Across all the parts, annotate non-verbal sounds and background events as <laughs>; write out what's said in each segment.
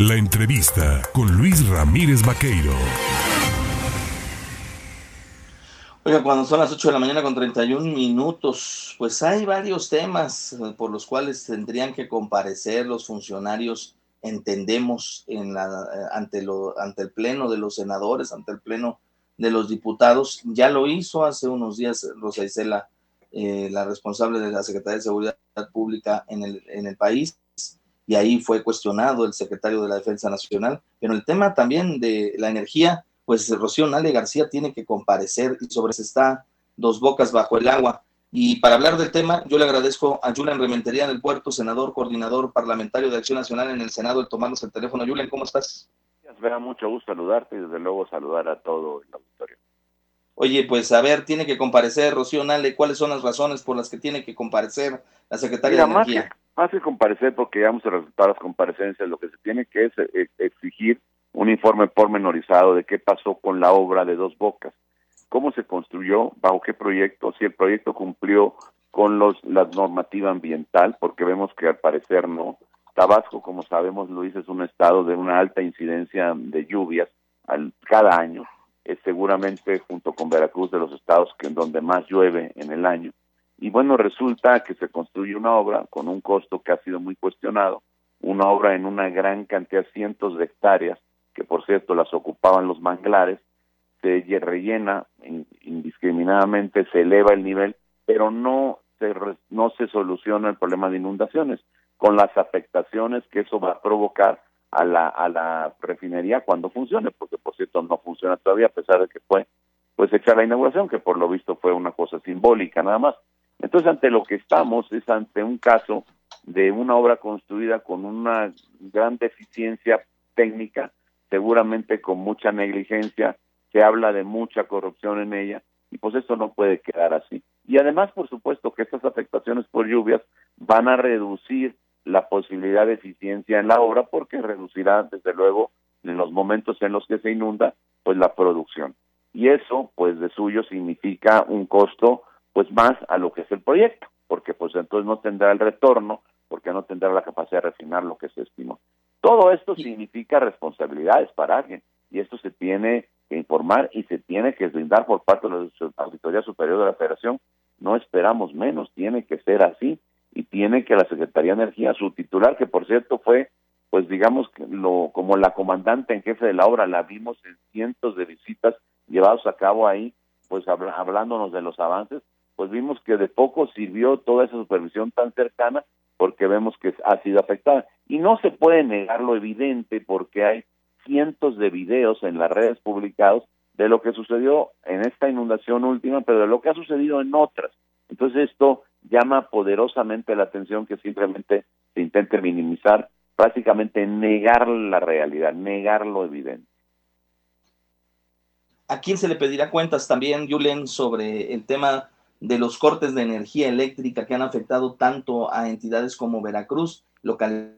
La entrevista con Luis Ramírez Vaqueiro. Oiga, cuando son las 8 de la mañana con 31 minutos, pues hay varios temas eh, por los cuales tendrían que comparecer los funcionarios, entendemos, en la, eh, ante, lo, ante el Pleno de los senadores, ante el Pleno de los diputados. Ya lo hizo hace unos días Rosa Isela, eh, la responsable de la Secretaría de Seguridad Pública en el, en el país, y ahí fue cuestionado el secretario de la Defensa Nacional. Pero el tema también de la energía, pues Rocío Nale García tiene que comparecer y sobre eso está dos bocas bajo el agua. Y para hablar del tema, yo le agradezco a Julian Rementería del Puerto, senador, coordinador parlamentario de Acción Nacional en el Senado, el tomarnos el teléfono. Julian, ¿cómo estás? Me da mucho gusto saludarte y desde luego saludar a todo el auditorio. Oye, pues a ver, tiene que comparecer Rocío Nale, ¿cuáles son las razones por las que tiene que comparecer la secretaria de Energía? Más que, comparecer, porque ya vamos a resultar las comparecencias, lo que se tiene que es eh, exigir un informe pormenorizado de qué pasó con la obra de Dos Bocas, cómo se construyó, bajo qué proyecto, si el proyecto cumplió con los la normativa ambiental, porque vemos que al parecer no. Tabasco, como sabemos, Luis, es un estado de una alta incidencia de lluvias al, cada año. Seguramente, junto con Veracruz, de los estados que en donde más llueve en el año. Y bueno, resulta que se construye una obra con un costo que ha sido muy cuestionado, una obra en una gran cantidad, cientos de hectáreas, que por cierto las ocupaban los manglares, se rellena indiscriminadamente, se eleva el nivel, pero no se, no se soluciona el problema de inundaciones, con las afectaciones que eso va a provocar a la, a la refinería cuando funcione, porque por cierto no funciona todavía, a pesar de que fue pues hecha la inauguración, que por lo visto fue una cosa simbólica nada más. Entonces, ante lo que estamos es ante un caso de una obra construida con una gran deficiencia técnica, seguramente con mucha negligencia, se habla de mucha corrupción en ella y pues eso no puede quedar así. Y además, por supuesto, que estas afectaciones por lluvias van a reducir la posibilidad de eficiencia en la obra porque reducirá, desde luego, en los momentos en los que se inunda, pues la producción. Y eso, pues de suyo, significa un costo, pues más a lo que es el proyecto, porque pues entonces no tendrá el retorno, porque no tendrá la capacidad de refinar lo que se estimó. Todo esto significa responsabilidades para alguien y esto se tiene que informar y se tiene que brindar por parte de la Auditoría Superior de la Federación. No esperamos menos, tiene que ser así y tiene que la Secretaría de Energía, su titular, que por cierto fue, pues digamos, lo, como la comandante en jefe de la obra, la vimos en cientos de visitas llevados a cabo ahí, pues hablándonos de los avances, pues vimos que de poco sirvió toda esa supervisión tan cercana porque vemos que ha sido afectada. Y no se puede negar lo evidente porque hay cientos de videos en las redes publicados de lo que sucedió en esta inundación última, pero de lo que ha sucedido en otras. Entonces esto llama poderosamente la atención que simplemente se intente minimizar, prácticamente negar la realidad, negar lo evidente. ¿A quién se le pedirá cuentas también, Julen, sobre el tema de los cortes de energía eléctrica que han afectado tanto a entidades como Veracruz, localidades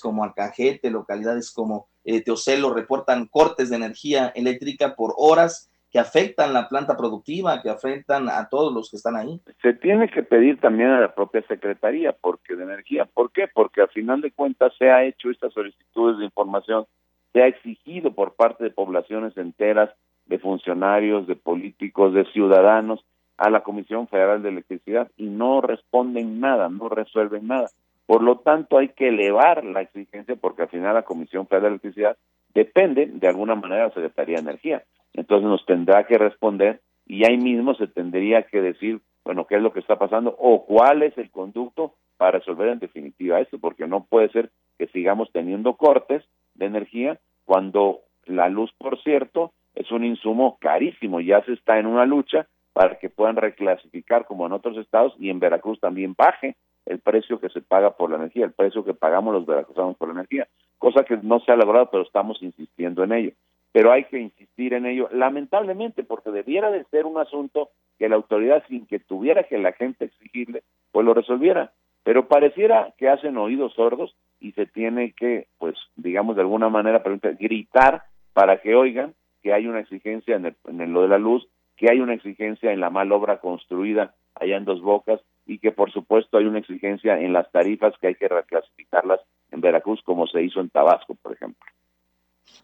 como Arcajete, localidades como eh, Teocelo reportan cortes de energía eléctrica por horas que afectan la planta productiva, que afectan a todos los que están ahí. Se tiene que pedir también a la propia Secretaría porque de Energía. ¿Por qué? Porque al final de cuentas se ha hecho estas solicitudes de información, se ha exigido por parte de poblaciones enteras, de funcionarios, de políticos, de ciudadanos, a la Comisión Federal de Electricidad y no responden nada, no resuelven nada. Por lo tanto, hay que elevar la exigencia porque al final la Comisión Federal de Electricidad depende de alguna manera de la Secretaría de Energía. Entonces nos tendrá que responder y ahí mismo se tendría que decir, bueno, qué es lo que está pasando o cuál es el conducto para resolver en definitiva esto, porque no puede ser que sigamos teniendo cortes de energía cuando la luz, por cierto, es un insumo carísimo, ya se está en una lucha para que puedan reclasificar como en otros estados y en Veracruz también baje el precio que se paga por la energía, el precio que pagamos los veracruzanos por la energía, cosa que no se ha logrado, pero estamos insistiendo en ello. Pero hay que insistir en ello, lamentablemente, porque debiera de ser un asunto que la autoridad, sin que tuviera que la gente exigirle, pues lo resolviera. Pero pareciera que hacen oídos sordos y se tiene que, pues, digamos, de alguna manera, gritar para que oigan que hay una exigencia en, en lo de la luz, que hay una exigencia en la mal obra construida allá en Dos Bocas y que por supuesto hay una exigencia en las tarifas que hay que reclasificarlas en Veracruz como se hizo en Tabasco, por ejemplo.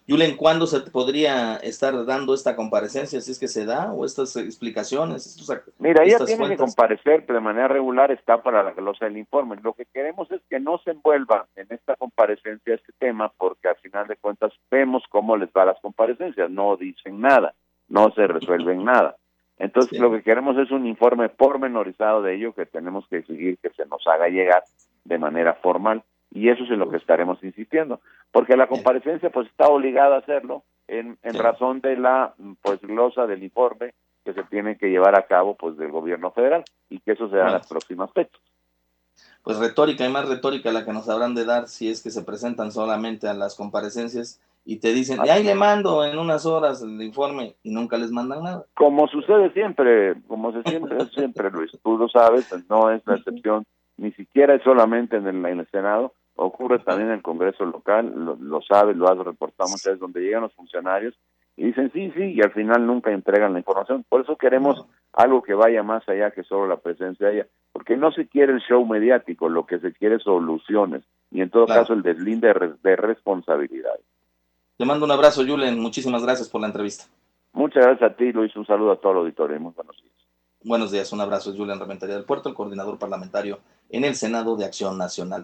Yulen, ¿cuándo se podría estar dando esta comparecencia, si es que se da, o estas explicaciones? Estos, Mira, ella tiene que comparecer, pero de manera regular está para la glosa del informe. Lo que queremos es que no se envuelva en esta comparecencia este tema, porque al final de cuentas vemos cómo les va las comparecencias, no dicen nada, no se resuelven nada. Entonces, lo que queremos es un informe pormenorizado de ello que tenemos que exigir que se nos haga llegar de manera formal y eso es en lo que estaremos insistiendo, porque la comparecencia pues está obligada a hacerlo en, en razón de la pues glosa del informe que se tiene que llevar a cabo pues del gobierno federal y que eso se da en las próximas fechas. Pues retórica y más retórica la que nos habrán de dar si es que se presentan solamente a las comparecencias y te dicen, y ahí le mando en unas horas el informe y nunca les mandan nada. Como sucede siempre, como se siempre, <laughs> siempre Luis, tú lo sabes, no es la excepción, ni siquiera es solamente en el, en el Senado, ocurre también en el Congreso local, lo, lo sabe, lo has reportado muchas veces, donde llegan los funcionarios y dicen sí, sí, y al final nunca entregan la información. Por eso queremos algo que vaya más allá que solo la presencia de ella, porque no se quiere el show mediático, lo que se quiere es soluciones, y en todo caso el deslinde de, de responsabilidades. Te mando un abrazo, Julen, muchísimas gracias por la entrevista. Muchas gracias a ti, Luis, un saludo a todo el auditorio, muy buenos días. Buenos días, un abrazo, Julen Reventaría del Puerto, el coordinador parlamentario en el Senado de Acción Nacional.